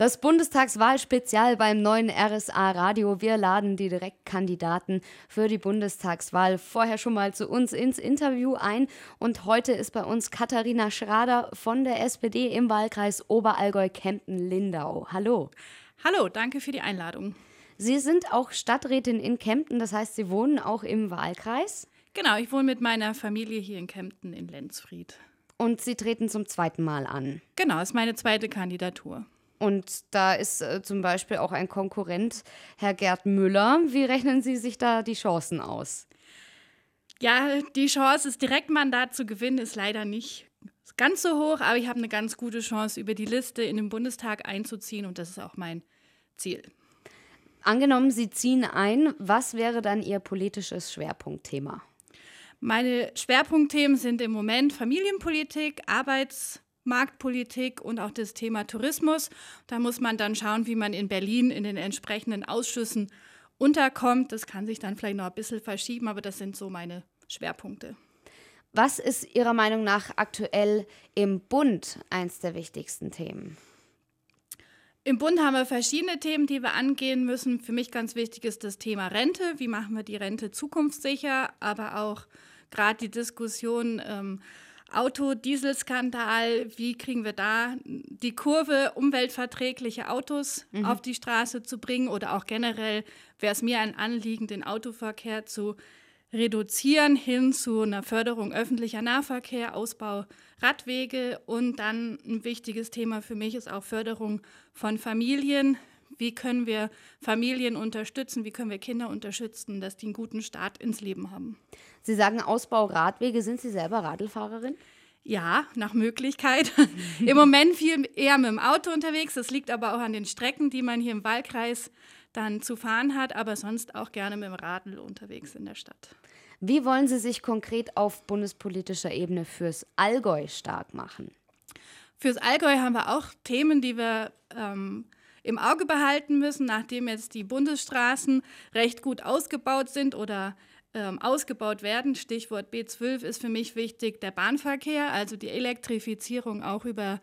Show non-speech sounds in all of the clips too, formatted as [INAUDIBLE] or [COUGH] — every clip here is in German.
Das Bundestagswahlspezial beim neuen RSA Radio. Wir laden die Direktkandidaten für die Bundestagswahl vorher schon mal zu uns ins Interview ein. Und heute ist bei uns Katharina Schrader von der SPD im Wahlkreis Oberallgäu-Kempen-Lindau. Hallo. Hallo, danke für die Einladung. Sie sind auch Stadträtin in Kempten, das heißt, Sie wohnen auch im Wahlkreis? Genau, ich wohne mit meiner Familie hier in Kempten in Lenzfried. Und Sie treten zum zweiten Mal an? Genau, ist meine zweite Kandidatur. Und da ist äh, zum Beispiel auch ein Konkurrent, Herr Gerd Müller. Wie rechnen Sie sich da die Chancen aus? Ja, die Chance, das Direktmandat zu gewinnen, ist leider nicht ganz so hoch, aber ich habe eine ganz gute Chance, über die Liste in den Bundestag einzuziehen und das ist auch mein Ziel. Angenommen, Sie ziehen ein, was wäre dann Ihr politisches Schwerpunktthema? Meine Schwerpunktthemen sind im Moment Familienpolitik, Arbeits- Marktpolitik und auch das Thema Tourismus. Da muss man dann schauen, wie man in Berlin in den entsprechenden Ausschüssen unterkommt. Das kann sich dann vielleicht noch ein bisschen verschieben, aber das sind so meine Schwerpunkte. Was ist Ihrer Meinung nach aktuell im Bund eins der wichtigsten Themen? Im Bund haben wir verschiedene Themen, die wir angehen müssen. Für mich ganz wichtig ist das Thema Rente. Wie machen wir die Rente zukunftssicher? Aber auch gerade die Diskussion ähm, Autodieselskandal, wie kriegen wir da die Kurve, umweltverträgliche Autos mhm. auf die Straße zu bringen oder auch generell wäre es mir ein Anliegen, den Autoverkehr zu reduzieren hin zu einer Förderung öffentlicher Nahverkehr, Ausbau Radwege und dann ein wichtiges Thema für mich ist auch Förderung von Familien. Wie können wir Familien unterstützen? Wie können wir Kinder unterstützen, dass die einen guten Start ins Leben haben? Sie sagen Ausbau Radwege. Sind Sie selber Radlfahrerin? Ja, nach Möglichkeit. [LAUGHS] Im Moment viel eher mit dem Auto unterwegs. Das liegt aber auch an den Strecken, die man hier im Wahlkreis dann zu fahren hat, aber sonst auch gerne mit dem Radl unterwegs in der Stadt. Wie wollen Sie sich konkret auf bundespolitischer Ebene fürs Allgäu stark machen? Fürs Allgäu haben wir auch Themen, die wir ähm, im Auge behalten müssen, nachdem jetzt die Bundesstraßen recht gut ausgebaut sind oder ähm, ausgebaut werden. Stichwort B12 ist für mich wichtig der Bahnverkehr, also die Elektrifizierung auch über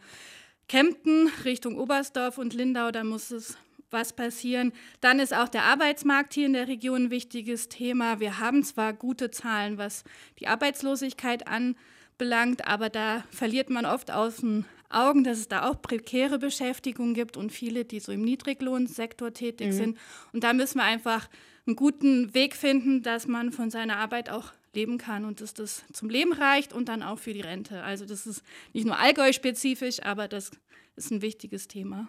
Kempten Richtung Oberstdorf und Lindau. Da muss es was passieren. Dann ist auch der Arbeitsmarkt hier in der Region ein wichtiges Thema. Wir haben zwar gute Zahlen, was die Arbeitslosigkeit anbelangt, aber da verliert man oft aus den Augen, dass es da auch prekäre Beschäftigung gibt und viele, die so im Niedriglohnsektor tätig mhm. sind. Und da müssen wir einfach einen guten Weg finden, dass man von seiner Arbeit auch leben kann und dass das zum Leben reicht und dann auch für die Rente. Also das ist nicht nur Allgäu-spezifisch, aber das ist ein wichtiges Thema.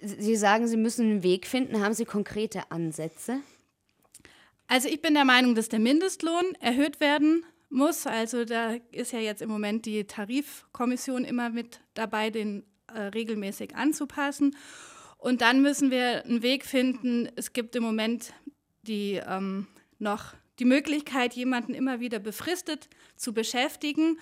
Sie sagen, Sie müssen einen Weg finden. Haben Sie konkrete Ansätze? Also ich bin der Meinung, dass der Mindestlohn erhöht werden muss. Also da ist ja jetzt im Moment die Tarifkommission immer mit dabei, den äh, regelmäßig anzupassen. Und dann müssen wir einen Weg finden. Es gibt im Moment die ähm, noch die Möglichkeit, jemanden immer wieder befristet zu beschäftigen,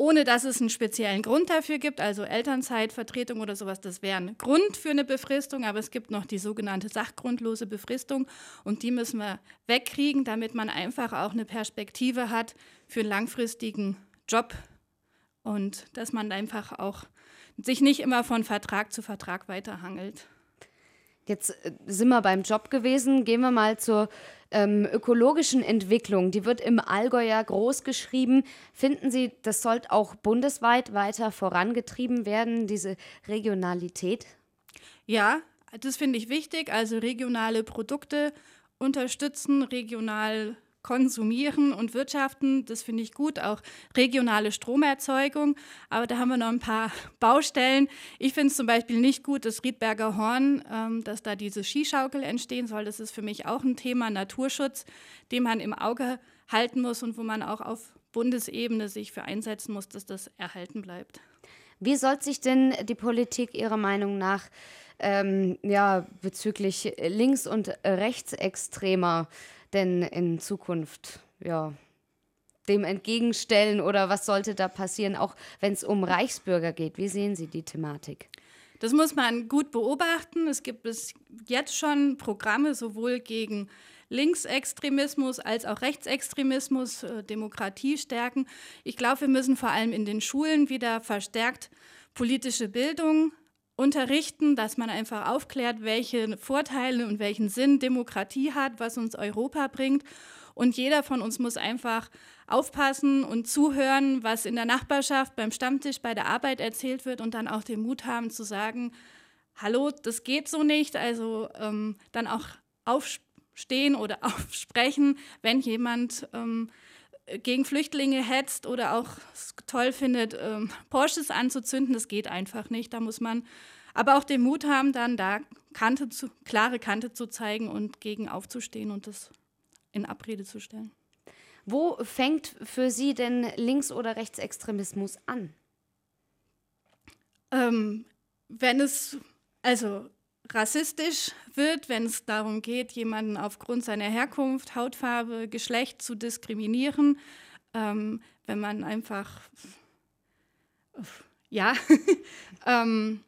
ohne dass es einen speziellen Grund dafür gibt, also Elternzeitvertretung oder sowas, das wäre ein Grund für eine Befristung, aber es gibt noch die sogenannte sachgrundlose Befristung und die müssen wir wegkriegen, damit man einfach auch eine Perspektive hat für einen langfristigen Job und dass man einfach auch sich nicht immer von Vertrag zu Vertrag weiterhangelt. Jetzt äh, sind wir beim Job gewesen. Gehen wir mal zur ähm, ökologischen Entwicklung. Die wird im Allgäu ja groß geschrieben. Finden Sie, das sollte auch bundesweit weiter vorangetrieben werden, diese Regionalität? Ja, das finde ich wichtig. Also regionale Produkte unterstützen, regional konsumieren und wirtschaften. Das finde ich gut. Auch regionale Stromerzeugung. Aber da haben wir noch ein paar [LAUGHS] Baustellen. Ich finde es zum Beispiel nicht gut, das Riedberger Horn, ähm, dass da diese Skischaukel entstehen soll. Das ist für mich auch ein Thema Naturschutz, den man im Auge halten muss und wo man auch auf Bundesebene sich für einsetzen muss, dass das erhalten bleibt. Wie soll sich denn die Politik Ihrer Meinung nach ähm, ja, bezüglich links- und rechtsextremer denn in Zukunft ja, dem entgegenstellen oder was sollte da passieren, auch wenn es um Reichsbürger geht? Wie sehen Sie die Thematik? Das muss man gut beobachten. Es gibt bis jetzt schon Programme sowohl gegen Linksextremismus als auch Rechtsextremismus, äh, Demokratie stärken. Ich glaube, wir müssen vor allem in den Schulen wieder verstärkt politische Bildung unterrichten, dass man einfach aufklärt, welche Vorteile und welchen Sinn Demokratie hat, was uns Europa bringt. Und jeder von uns muss einfach aufpassen und zuhören, was in der Nachbarschaft, beim Stammtisch, bei der Arbeit erzählt wird und dann auch den Mut haben zu sagen, hallo, das geht so nicht. Also ähm, dann auch aufstehen oder [LAUGHS] aufsprechen, wenn jemand ähm, gegen Flüchtlinge hetzt oder auch toll findet, ähm, Porsches anzuzünden. Das geht einfach nicht. Da muss man aber auch den Mut haben, dann da Kante zu, klare Kante zu zeigen und gegen aufzustehen und das in Abrede zu stellen. Wo fängt für Sie denn Links- oder Rechtsextremismus an? Ähm, wenn es also rassistisch wird, wenn es darum geht, jemanden aufgrund seiner Herkunft, Hautfarbe, Geschlecht zu diskriminieren, ähm, wenn man einfach, ja, [LAUGHS] ähm,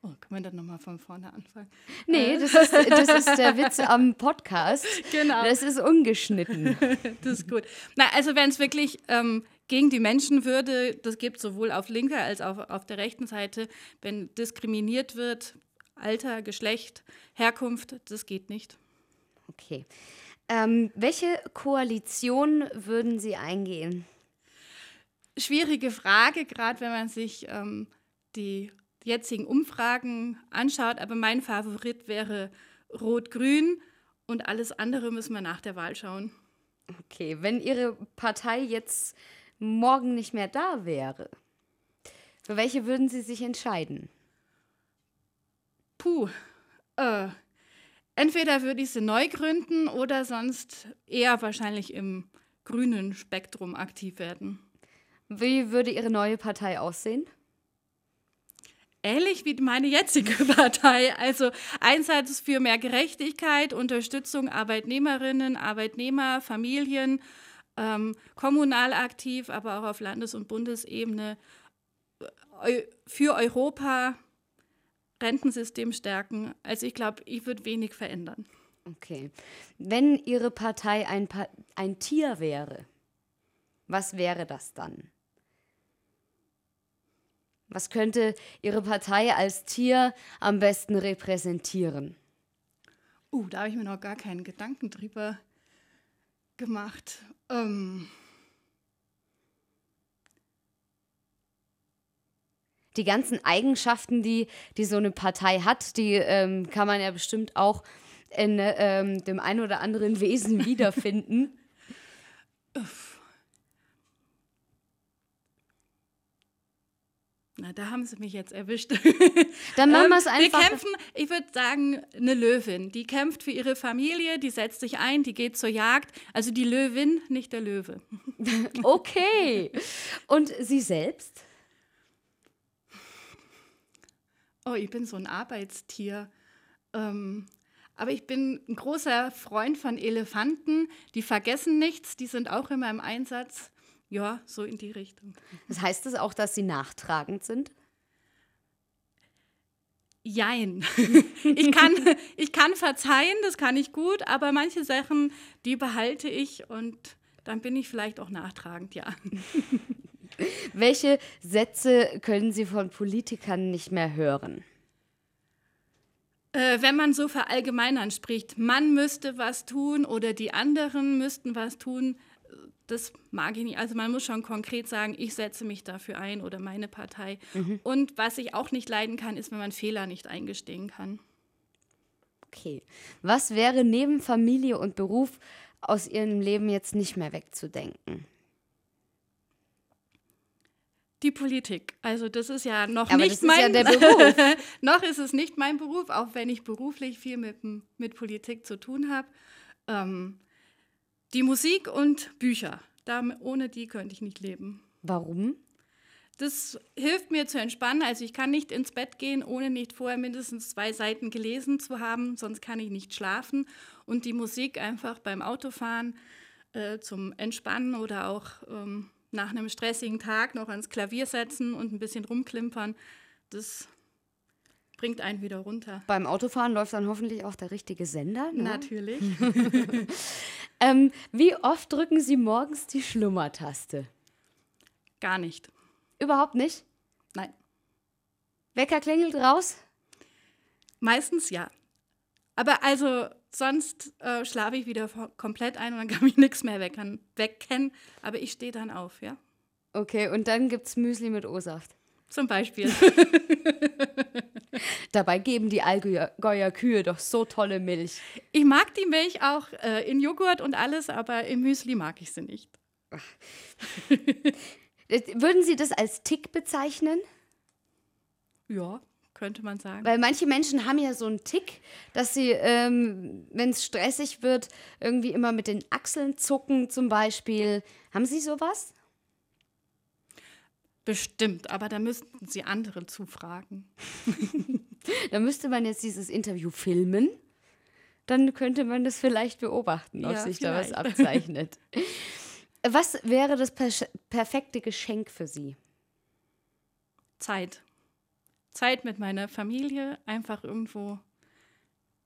Oh, kann man dann nochmal von vorne anfangen? Nee, äh. das ist, das ist der Witz [LAUGHS] am Podcast. Genau. Das ist ungeschnitten. [LAUGHS] das ist gut. Na, also wenn es wirklich ähm, gegen die Menschenwürde, das gibt sowohl auf linker als auch auf der rechten Seite, wenn diskriminiert wird, Alter, Geschlecht, Herkunft, das geht nicht. Okay. Ähm, welche Koalition würden Sie eingehen? Schwierige Frage, gerade wenn man sich ähm, die jetzigen Umfragen anschaut, aber mein Favorit wäre Rot-Grün und alles andere müssen wir nach der Wahl schauen. Okay, wenn Ihre Partei jetzt morgen nicht mehr da wäre, für welche würden Sie sich entscheiden? Puh. Äh, entweder würde ich sie neu gründen oder sonst eher wahrscheinlich im grünen Spektrum aktiv werden. Wie würde Ihre neue Partei aussehen? Ähnlich wie meine jetzige [LAUGHS] Partei. Also Einsatz für mehr Gerechtigkeit, Unterstützung Arbeitnehmerinnen, Arbeitnehmer, Familien, ähm, kommunal aktiv, aber auch auf Landes- und Bundesebene äh, für Europa Rentensystem stärken. Also ich glaube, ich würde wenig verändern. Okay. Wenn Ihre Partei ein, pa ein Tier wäre, was wäre das dann? Was könnte Ihre Partei als Tier am besten repräsentieren? Uh, da habe ich mir noch gar keinen Gedanken drüber gemacht. Ähm die ganzen Eigenschaften, die, die so eine Partei hat, die ähm, kann man ja bestimmt auch in ähm, dem einen oder anderen Wesen [LAUGHS] wiederfinden. Na, da haben sie mich jetzt erwischt. [LAUGHS] Dann machen wir es einfach. Wir kämpfen, ich würde sagen, eine Löwin. Die kämpft für ihre Familie, die setzt sich ein, die geht zur Jagd. Also die Löwin, nicht der Löwe. [LAUGHS] okay. Und Sie selbst? Oh, ich bin so ein Arbeitstier. Ähm, aber ich bin ein großer Freund von Elefanten. Die vergessen nichts, die sind auch immer im Einsatz. Ja, so in die Richtung. Das heißt das auch, dass sie nachtragend sind? Jein. [LAUGHS] Ich kann, ich kann verzeihen, das kann ich gut, aber manche Sachen, die behalte ich und dann bin ich vielleicht auch nachtragend, ja. [LAUGHS] [LAUGHS] Welche Sätze können Sie von Politikern nicht mehr hören? Äh, wenn man so verallgemeinern spricht, man müsste was tun oder die anderen müssten was tun, das mag ich nicht. Also man muss schon konkret sagen, ich setze mich dafür ein oder meine Partei. Mhm. Und was ich auch nicht leiden kann, ist, wenn man Fehler nicht eingestehen kann. Okay. Was wäre neben Familie und Beruf aus Ihrem Leben jetzt nicht mehr wegzudenken? Die Politik. Also das ist ja noch Aber nicht mein ja [LAUGHS] Beruf. [LAUGHS] noch ist es nicht mein Beruf, auch wenn ich beruflich viel mit, mit Politik zu tun habe. Ähm, die Musik und Bücher. Da, ohne die könnte ich nicht leben. Warum? Das hilft mir zu entspannen. Also ich kann nicht ins Bett gehen, ohne nicht vorher mindestens zwei Seiten gelesen zu haben, sonst kann ich nicht schlafen. Und die Musik einfach beim Autofahren äh, zum Entspannen oder auch ähm, nach einem stressigen Tag noch ans Klavier setzen und ein bisschen rumklimpern, das bringt einen wieder runter. Beim Autofahren läuft dann hoffentlich auch der richtige Sender. Ne? Natürlich. [LAUGHS] ähm, wie oft drücken Sie morgens die Schlummertaste? Gar nicht. Überhaupt nicht? Nein. Wecker klingelt raus? Meistens ja. Aber also sonst äh, schlafe ich wieder komplett ein und dann [LAUGHS] kann mich nichts mehr wecken, wecken. Aber ich stehe dann auf, ja. Okay, und dann gibt es Müsli mit O-Saft. Zum Beispiel. [LAUGHS] Dabei geben die Allgäuer Kühe doch so tolle Milch. Ich mag die Milch auch äh, in Joghurt und alles, aber im Müsli mag ich sie nicht. [LAUGHS] Würden Sie das als Tick bezeichnen? Ja, könnte man sagen. Weil manche Menschen haben ja so einen Tick, dass sie, ähm, wenn es stressig wird, irgendwie immer mit den Achseln zucken zum Beispiel. Haben Sie sowas? Bestimmt, aber da müssten Sie andere zufragen. [LAUGHS] da müsste man jetzt dieses Interview filmen. Dann könnte man das vielleicht beobachten, ob ja, sich vielleicht. da was abzeichnet. Was wäre das per perfekte Geschenk für Sie? Zeit. Zeit mit meiner Familie, einfach irgendwo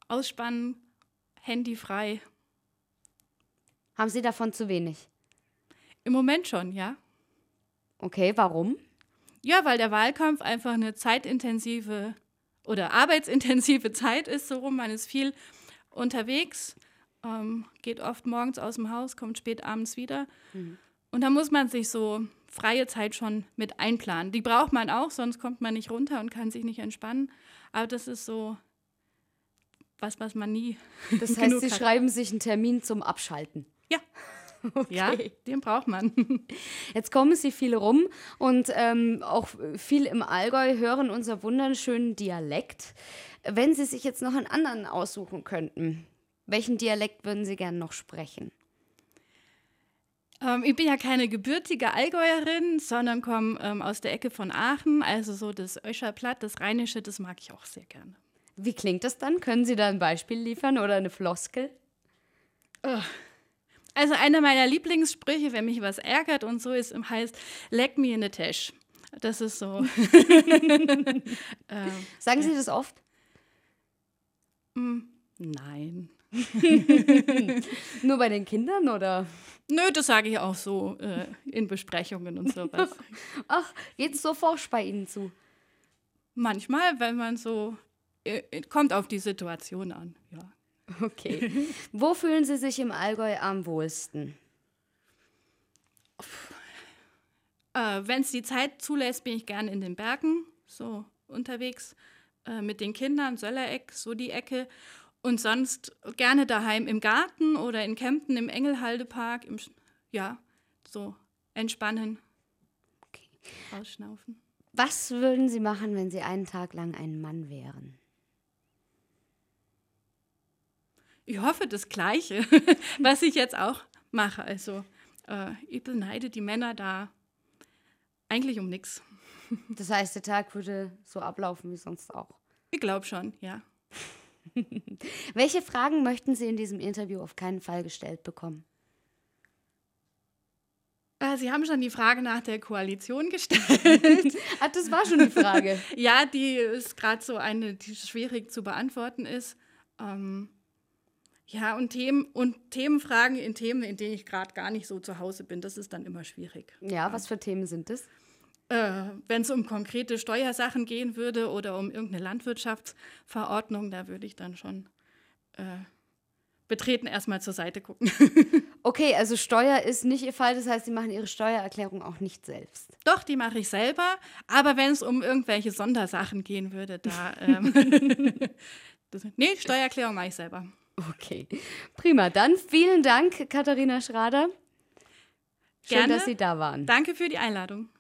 ausspannen, Handy frei. Haben Sie davon zu wenig? Im Moment schon, ja. Okay, warum? Ja, weil der Wahlkampf einfach eine zeitintensive oder arbeitsintensive Zeit ist, so rum. Man ist viel unterwegs, ähm, geht oft morgens aus dem Haus, kommt spät abends wieder. Mhm. Und da muss man sich so freie Zeit schon mit einplanen. Die braucht man auch, sonst kommt man nicht runter und kann sich nicht entspannen. Aber das ist so was, was man nie. [LAUGHS] Das heißt, Sie hat. schreiben sich einen Termin zum Abschalten. Ja. [LAUGHS] Okay. Ja, den braucht man. [LAUGHS] Jetzt kommen Sie viel rum und ähm, auch viel im Allgäu hören unser wunderschönen Dialekt. Wenn Sie sich jetzt noch einen anderen aussuchen könnten, welchen Dialekt würden Sie gerne noch sprechen? Ähm, ich bin ja keine gebürtige Allgäuerin, sondern komme ähm, aus der Ecke von Aachen. Also so das Öscherplatt, das Rheinische, das mag ich auch sehr gerne. Wie klingt das dann? Können Sie da ein Beispiel liefern oder eine Floskel? Oh. Also einer meiner Lieblingssprüche, wenn mich was ärgert und so ist, heißt, leck me in the tash. Das ist so. [LAUGHS] ähm, Sagen Sie das oft? Mm, nein. [LAUGHS] Nur bei den Kindern oder? Nö, das sage ich auch so äh, in Besprechungen und sowas. [LAUGHS] Ach, geht es so forsch bei Ihnen zu? Manchmal, wenn man so, äh, kommt auf die Situation an, ja. Okay. [LAUGHS] Wo fühlen Sie sich im Allgäu am wohlsten? Äh, wenn es die Zeit zulässt, bin ich gerne in den Bergen, so unterwegs äh, mit den Kindern, Söllereck, so die Ecke. Und sonst gerne daheim im Garten oder in Kempten im Engelhaldepark, im, ja, so entspannen, okay. ausschnaufen. Was würden Sie machen, wenn Sie einen Tag lang ein Mann wären? Ich hoffe das Gleiche, [LAUGHS] was ich jetzt auch mache. Also äh, ich beneide die Männer da eigentlich um nichts. Das heißt, der Tag würde so ablaufen wie sonst auch. Ich glaube schon, ja. [LAUGHS] Welche Fragen möchten Sie in diesem Interview auf keinen Fall gestellt bekommen? Äh, Sie haben schon die Frage nach der Koalition gestellt. Ach, [LAUGHS] das war schon die Frage. [LAUGHS] ja, die ist gerade so eine, die schwierig zu beantworten ist. Ähm, ja, und, Themen, und Themenfragen in Themen, in denen ich gerade gar nicht so zu Hause bin, das ist dann immer schwierig. Ja, ja. was für Themen sind das? Äh, Wenn es um konkrete Steuersachen gehen würde oder um irgendeine Landwirtschaftsverordnung, da würde ich dann schon äh, betreten erstmal zur Seite gucken. [LAUGHS] okay, also Steuer ist nicht Ihr Fall, das heißt, Sie machen Ihre Steuererklärung auch nicht selbst. Doch, die mache ich selber, aber wenn es um irgendwelche Sondersachen gehen würde, da. [LAUGHS] Ähm, [LAUGHS] das, nee, Steuererklärung mache ich selber. Okay, prima. Dann vielen Dank, Katharina Schrader. Schön, Gerne. dass Sie da waren. Danke für die Einladung.